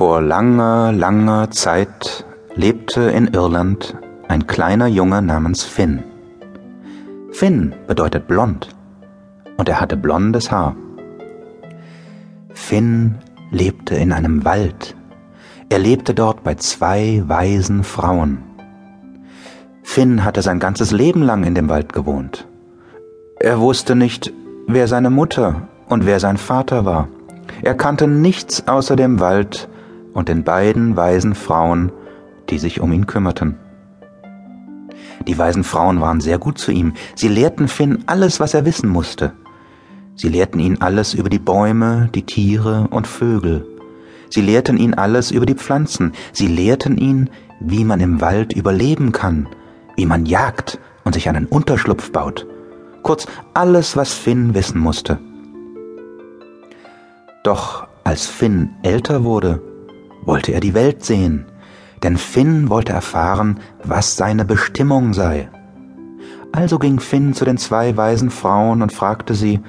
Vor langer, langer Zeit lebte in Irland ein kleiner Junge namens Finn. Finn bedeutet blond und er hatte blondes Haar. Finn lebte in einem Wald. Er lebte dort bei zwei weisen Frauen. Finn hatte sein ganzes Leben lang in dem Wald gewohnt. Er wusste nicht, wer seine Mutter und wer sein Vater war. Er kannte nichts außer dem Wald und den beiden weisen Frauen, die sich um ihn kümmerten. Die weisen Frauen waren sehr gut zu ihm. Sie lehrten Finn alles, was er wissen musste. Sie lehrten ihn alles über die Bäume, die Tiere und Vögel. Sie lehrten ihn alles über die Pflanzen. Sie lehrten ihn, wie man im Wald überleben kann, wie man jagt und sich einen Unterschlupf baut. Kurz alles, was Finn wissen musste. Doch als Finn älter wurde, wollte er die Welt sehen, denn Finn wollte erfahren, was seine Bestimmung sei. Also ging Finn zu den zwei weisen Frauen und fragte sie,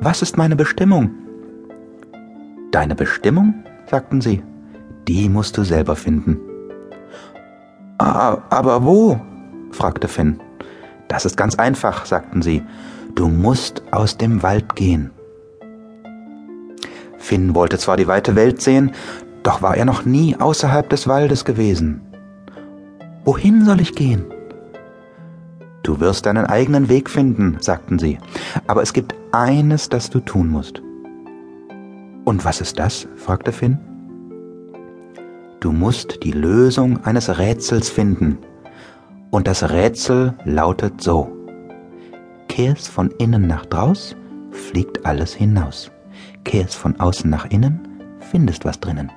was ist meine Bestimmung? Deine Bestimmung? sagten sie, die musst du selber finden. Aber wo? fragte Finn. Das ist ganz einfach, sagten sie. Du musst aus dem Wald gehen. Finn wollte zwar die weite Welt sehen, doch war er noch nie außerhalb des Waldes gewesen. Wohin soll ich gehen? Du wirst deinen eigenen Weg finden, sagten sie, aber es gibt eines, das du tun musst. Und was ist das? fragte Finn. Du musst die Lösung eines Rätsels finden. Und das Rätsel lautet so. Kehrst von innen nach draus, fliegt alles hinaus. Kehrst von außen nach innen, findest was drinnen.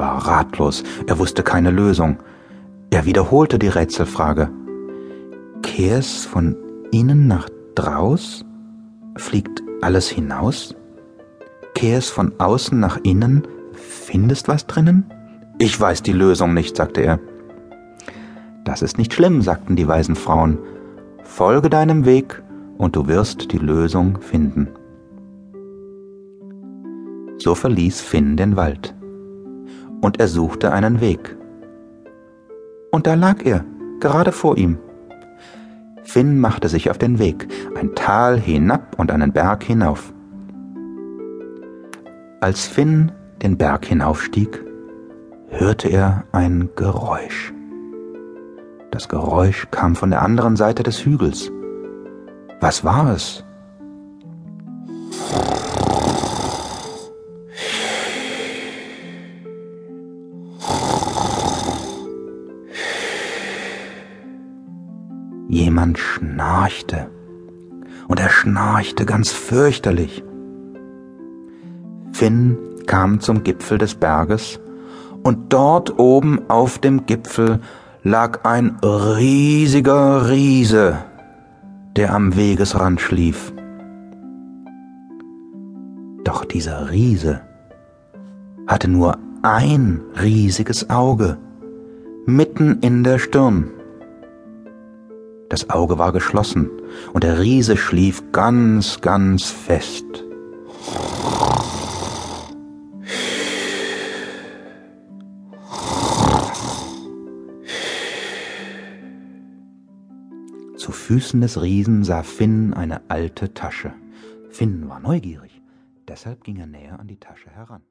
War ratlos, er wusste keine Lösung. Er wiederholte die Rätselfrage. Kehrst von innen nach draus, fliegt alles hinaus? Kehrst von außen nach innen, findest was drinnen? Ich weiß die Lösung nicht, sagte er. Das ist nicht schlimm, sagten die weisen Frauen. Folge deinem Weg und du wirst die Lösung finden. So verließ Finn den Wald. Und er suchte einen Weg. Und da lag er, gerade vor ihm. Finn machte sich auf den Weg, ein Tal hinab und einen Berg hinauf. Als Finn den Berg hinaufstieg, hörte er ein Geräusch. Das Geräusch kam von der anderen Seite des Hügels. Was war es? Jemand schnarchte. Und er schnarchte ganz fürchterlich. Finn kam zum Gipfel des Berges, und dort oben auf dem Gipfel lag ein riesiger Riese, der am Wegesrand schlief. Doch dieser Riese hatte nur ein riesiges Auge, mitten in der Stirn. Das Auge war geschlossen und der Riese schlief ganz, ganz fest. Zu Füßen des Riesen sah Finn eine alte Tasche. Finn war neugierig, deshalb ging er näher an die Tasche heran.